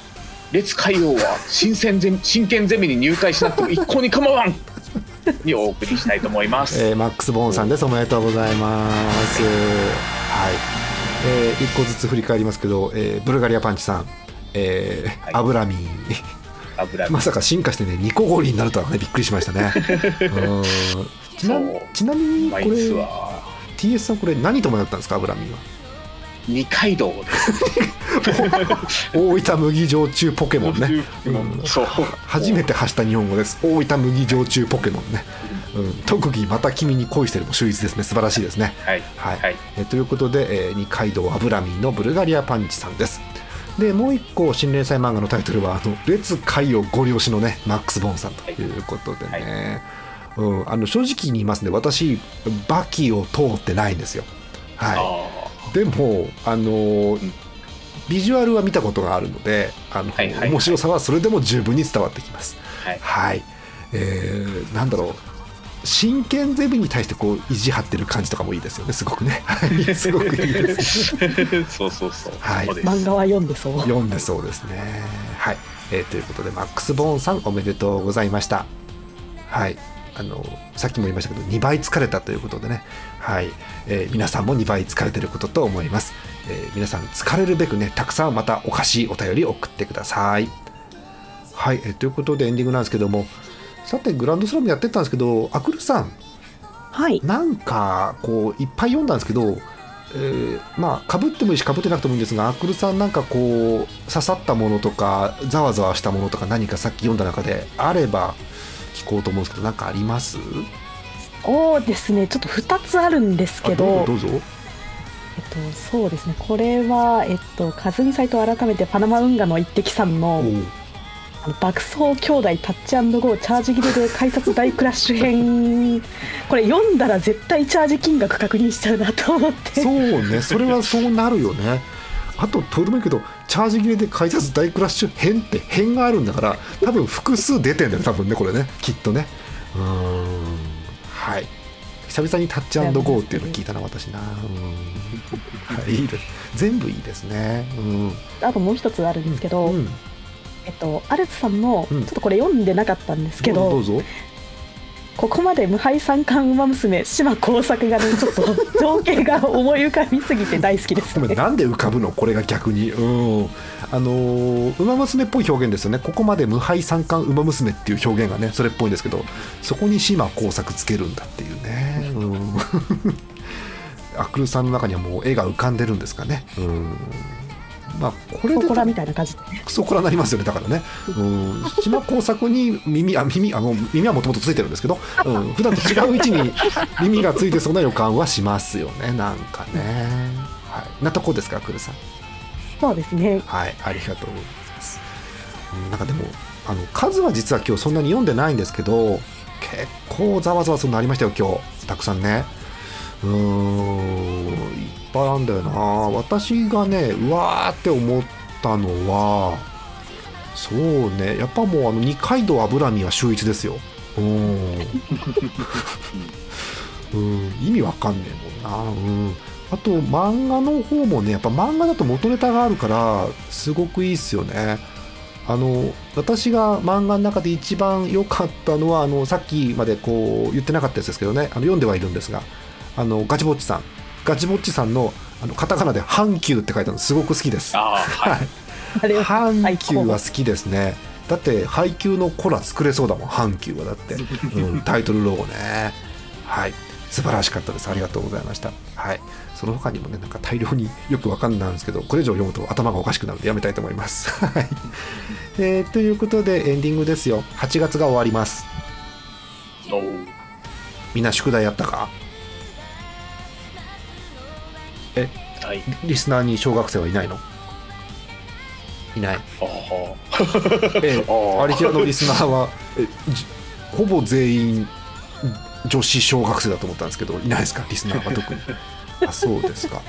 「列海王は新鮮ゼミ真剣ゼミに入会しなくても一向に構わん!」にお送りしたいと思います。えーマックスボーンさんです。おめでとうございます。はい。えー一個ずつ振り返りますけど、えーブルガリアパンチさん、えーはいアブラミまさか進化してねニコゴリになるとはねびっくりしましたね。うんちなみにこれは TS さんこれ何と迷ったんですかアブラミンは？二階堂です。大分麦焼酎ポケモンね。うんそう。初めて発した日本語です。大分麦焼酎ポケモンね。うん、特技また君に恋してるも秀逸ですね素晴らしいですね。はい。はいはい。えということで、えー二階堂アブラミンのブルガリアパンチさんです。でもう一個新連載漫画のタイトルは「あの列海をご了承のねマックス・ボーンさんということでね、うん、あの正直に言いますね私バキを通ってないんですよ。はあい、でもあのビジュアルは見たことがあるのであの、はいはいはい。面白さはそれでも十分に伝わってきます。あ。はい。はい、えーなんだろう。真剣ゼミに対してこう意地張ってる感じとかもいいですよね。すごくね。はい。すごくいいです。そうそうそう。はい。漫画は読んでそう。読んでそうですね。はい、えーということでマックス・ボーンさんおめでとうございました。はいあのさっきも言いましたけど2倍疲れたということでね。はい、えー皆さんも2倍疲れてることと思います、えー皆さん疲れるべくねたくさんまたおかしいお便りを送ってください。はい、えーということでエンディングなんですけども。さてグランドスラムやってったんですけどアクルさん。はい。なんかこういっぱい読んだんですけど、えーまあかぶってもいいしかぶってなくてもいいんですがアクルさんなんかこう刺さったものとかざわざわしたものとか何かさっき読んだ中であれば聞こうと思うんですけど何かあります？そうですねちょっと2つあるんですけどあどうぞえっと、そうですねこれは、えっと、カズミサイト改めてパナマ運河の一滴さんのあの爆走兄弟タッチゴーチャージ切れで改札大クラッシュ編。これ読んだら絶対チャージ金額確認しちゃうなと思って。そうねそれはそうなるよね。あとどうでもいいけどチャージ切れで改札大クラッシュ編って編があるんだから多分複数出てんだよ多分ねこれね。きっとね。うーん。はい。久々にタッチゴーっていうの聞いたな私な。うん。は いいいです。全部いいですね。うん。あともう一つあるんですけど、うん。えっと、アルツさんの、うん。ちょっとこれ読んでなかったんですけどどうぞここまで無敗三冠馬娘島耕作がねちょっと情景が思い浮かびすぎて大好きですね。でもなんで浮かぶのこれが逆に。うん。あのー馬娘っぽい表現ですよね。ここまで無敗三冠馬娘っていう表現がねそれっぽいんですけどそこに島工作つけるんだっていうね。うん。アクルさんの中にはもう絵が浮かんでるんですかね。うんまあこれでココラみたいな感じでクソコラなりますよね。だからね、うん、島工作に耳あ耳あの耳はもともとついてるんですけど、うん、普段と違う位置に 耳がついてそうな予感はしますよね。なんかね。はい。なとこですかクルさん？そうですね。はい。ありがとうございます、うん、なんかでもあの数は実は今日そんなに読んでないんですけど結構ざわざわするのありましたよ今日。たくさんね。うーんぱいあるんだよな。私がねうわーって思ったのはそうね。やっぱもうあの二階堂油見は秀逸ですよ。うん。うん。意味わかんねえもんな。うん。あと漫画の方もねやっぱ漫画だと元ネタがあるからすごくいいっすよね。あの私が漫画の中で一番良かったのはあのさっきまでこう言ってなかったやつですけどね。あの読んではいるんですがあのガチボッチさんガチボッチさんのあのカタカナで「阪急」って書いてあるのすごく好きです。ああはい。あれは阪急は好きですね。だって配給のコラ作れそうだもん阪急はだって、うん、タイトルロゴね。はい。素晴らしかったです。ありがとうございました。はい。その他にもねなんか大量によくわかんないんですけどこれ以上読むと頭がおかしくなるのでやめたいと思います。はい、えーということでエンディングですよ。8月が終わります。みんな宿題やったか？はい。リスナーに小学生はいないの？いない。あアリキラのリスナーはほぼ全員女子小学生だと思ったんですけどいないですか？リスナーは特に。あそうですか。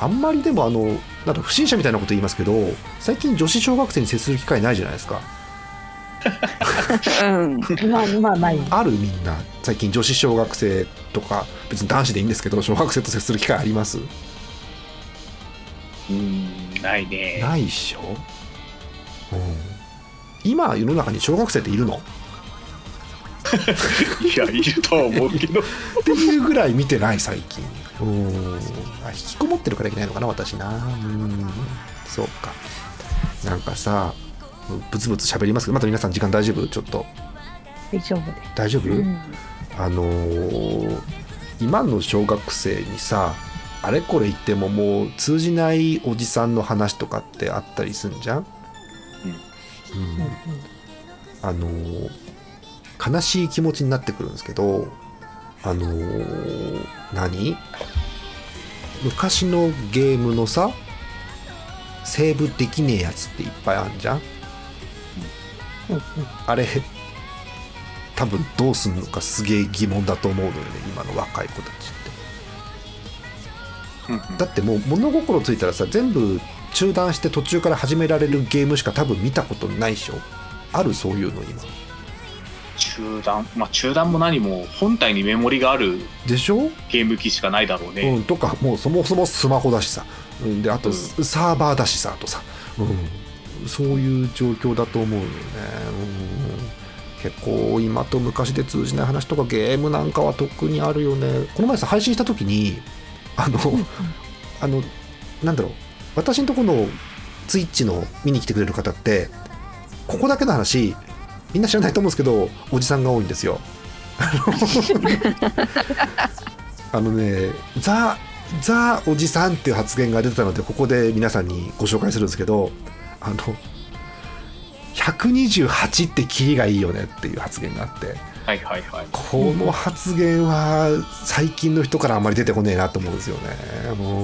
あんまりでもあのなんか不審者みたいなこと言いますけど最近女子小学生に接する機会ないじゃないですかうん。まあまあないあるみんな最近女子小学生とか別に男子でいいんですけど小学生と接する機会あります？うんないね。ないっしょ、うん、今世の中に小学生っているの？いやいるとは思うけど。っていうぐらい見てない最近。うん。あ引きこもってるからいけないのかな私な。うん。そうか。なんかさブツブツ喋りますけどまた皆さん時間大丈夫？ちょっと。大丈夫で大丈夫、うん。あのー今の小学生にさあれこれ言ってももう通じないおじさんの話とかってあったりすんじゃん、うん。あのー悲しい気持ちになってくるんですけどあのー何？昔のゲームのさセーブできねえやつっていっぱいあんじゃんうんうん？あれ多分どうすんのかすげえ疑問だと思うのよね今の若い子たちって。だってもう物心ついたらさ全部中断して途中から始められるゲームしか多分見たことないでしょ？あるそういうの今。中断？まあ中断も何も本体にメモリがあるでしょ、ゲーム機しかないだろうね、うん、とかもうそもそもスマホだしさ、うん、であとうん。サーバーだしさとさ、うん、そういう状況だと思うよね、うん、結構今と昔で通じない話とかゲームなんかは特にあるよね。この前さ配信した時にあのあのなんだろう。私のとこのツイッチの見に来てくれる方ってここだけの話みんな知らないと思うんですけどおじさんが多いんですよ。あのねザ・ザ・おじさんっていう発言が出てたのでここで皆さんにご紹介するんですけどあの128ってキリがいいよねっていう発言があってはいはいはいこの発言は最近の人からあんまり出てこねえなと思うんですよね。も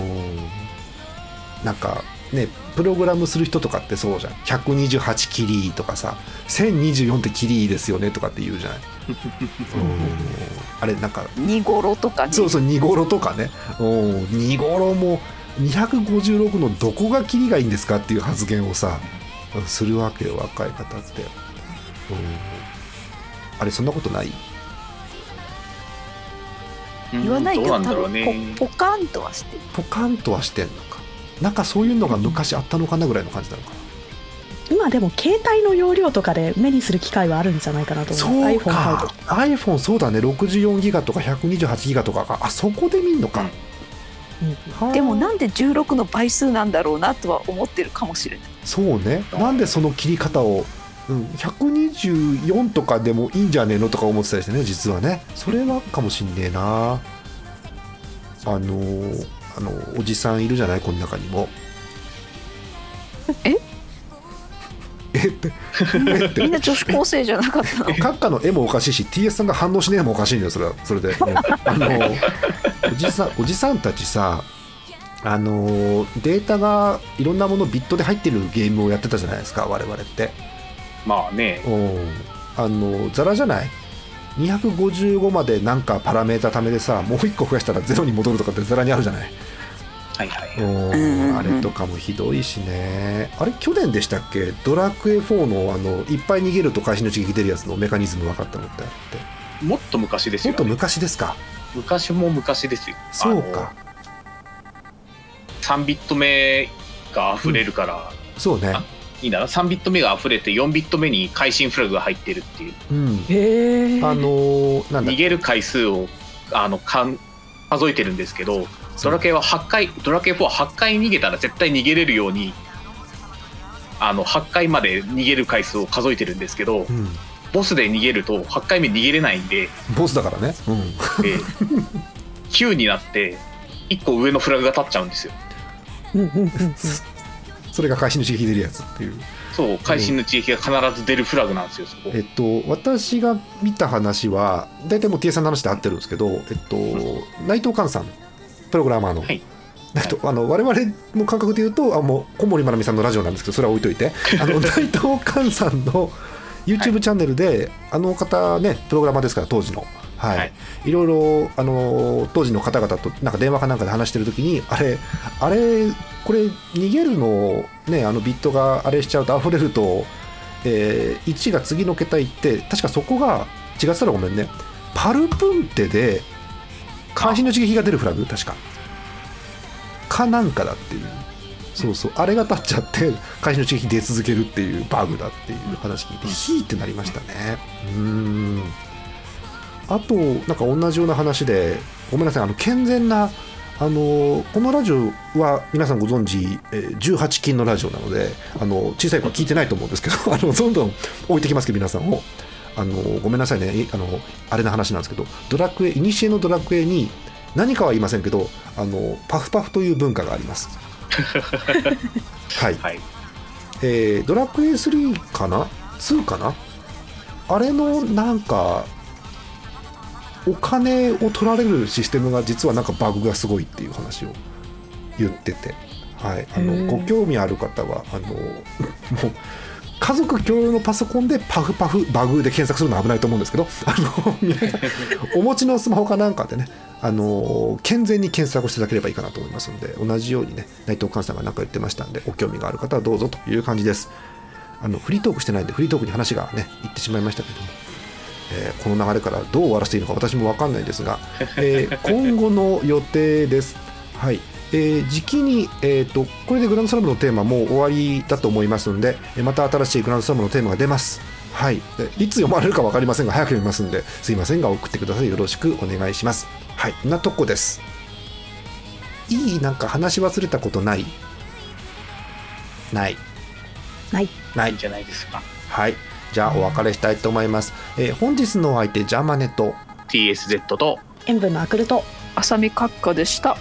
うなんかねプログラムする人とかってそうじゃん128キリとかさ1024ってキリですよねとかって言うじゃない。うんあれなんか見頃とかね。そうそう見頃とかねうん見頃も256のどこがキリがいいんですかっていう発言をさするわけよ若い方って。うん。あれそんなことない？言わないけど、どうなんだろう多分ねポポカンとはしてる。ポカンとはしてんのか。なんかそういうのが昔あったのかなぐらいの感じなのかな、今でも携帯の容量とかで目にする機会はあるんじゃないかなと思う。そう iPhone 買う iPhone そうだね。64ギガとか128ギガとかがあそこで見んのか、はあでもなんで16の倍数なんだろうなとは思ってるかもしれない。そうね。なんでその切り方を、うん、124とかでもいいんじゃねえのとか思ってたりしてね実はね。それはかもしんねえな。あのーあのおじさんいるじゃない？この中にも。え？えって。えってみんな女子高生じゃなかったの？閣下の絵もおかしいし TS さんが反応しねえのもおかしいんだよそれは。それで、う んあのおじさんおじさんたちさあのデータがいろんなものビットで入ってるゲームをやってたじゃないですか我々って。まあね。う。んあのザラじゃない？255までなんかパラメータ貯めでさもう1個増やしたらゼロに戻るとかってザラにあるじゃない？はいはいうんうんうんうん。あれとかもひどいしね。あれ去年でしたっけ？ドラクエ4のあのいっぱい逃げると会心の刺激出るやつのメカニズム分かったのってあって。もっと昔ですよ、もっと昔ですか？昔も昔ですよ。そうか。3ビット目が溢れるから、そうね。あいいんだな。3ビット目が溢れて4ビット目に会心フラグが入ってるっていう。うん。へえあのー逃げる回数をあのかん数えてるんですけどドラケイは8回ドラケイ4は8回逃げたら絶対逃げれるようにあの8回まで逃げる回数を数えてるんですけどうん。ボスで逃げると8回目逃げれないんでボスだからね。うん。で9になって1個上のフラグが立っちゃうんですよ。うんうんうん。うんそれが会心の刺激出るやつっていう。そう会心の地域が必ず出るフラグなんですよそこ。えっと私が見た話は大体もう T さんの話で合ってるんですけどえっと内藤寛さんプログラマーの、はい。内藤あの我々の感覚で言うとあもう小森まなみさんのラジオなんですけどそれは置いといて。あの内藤寛さんの YouTube チャンネルで、あの方ねプログラマーですから当時の。はい、はい。い、ろいろあの当時の方々となんか電話かなんかで話してる時にあれあれこれ逃げるのねあのビットがあれしちゃうと溢れると、えー1が次の桁行って確かそこが違ってたらごめんね。パルプンテで関心の刺激が出るフラグ確か。かなんかだっていう。そうそう。あれが立っちゃって会心の刺激出続けるっていうバグだっていう話聞いてヒーってなりましたね。うーん。あとなんか同じような話でごめんなさい。あの健全なあのこのラジオは皆さんご存知、えー18金のラジオなのであの小さい子は聞いてないと思うんですけど あのどんどん置いてきますけど皆さんをあのごめんなさいね。いあのあれの話なんですけどドラクエ古のドラクエに何かは言いませんけどあのパフパフという文化があります。はい。はい。えードラクエ3かな？2かな？あれのなんかお金を取られるシステムが実はなんかバグがすごいっていう話を言ってて、はい、あのご興味ある方はあのもう家族共用のパソコンでパフパフバグで検索するのは危ないと思うんですけどあの皆さんお持ちのスマホかなんかでねあの健全に検索していただければいいかなと思いますので同じようにね内藤寛さんが何か言ってましたんでご興味がある方はどうぞという感じです。あのフリートークしてないんでフリートークに話がねいってしまいましたけども、えーこの流れからどう終わらせていいのか私も分かんないですが、えー今後の予定です。はい。えー時期に、えー、とこれでグランドスラムのテーマもう終わりだと思いますのでえーまた新しいグランドスラムのテーマが出ます。はい、でいつ読まれるか分かりませんが早く読みますんですいませんが送ってください。よろしくお願いします。はい。なとこです。いいなんか話し忘れたことない？ない。ない。ない。いんじゃないですか。はい。じゃあお別れしたいと思います、えー本日のお相手ジャーマネと TSZ と塩分のアクルト。浅見閣下でした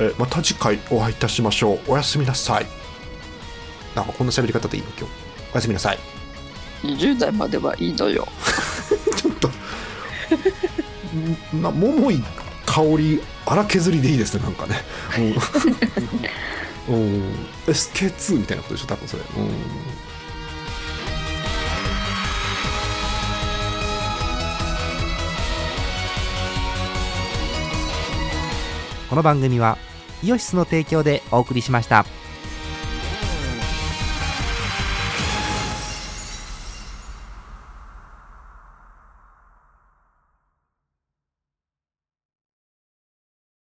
えーまた次回お会いいたしましょう。おやすみなさい。なんかこんな喋り方でいいの？今日。おやすみなさい。20代まではいいのよ。ちょっと。ん な桃井香り荒削りでいいですねなんかね。うん、うん、SK2 みたいなことでしょ多分それ。うん。この番組はイオシスの提供でお送りしました。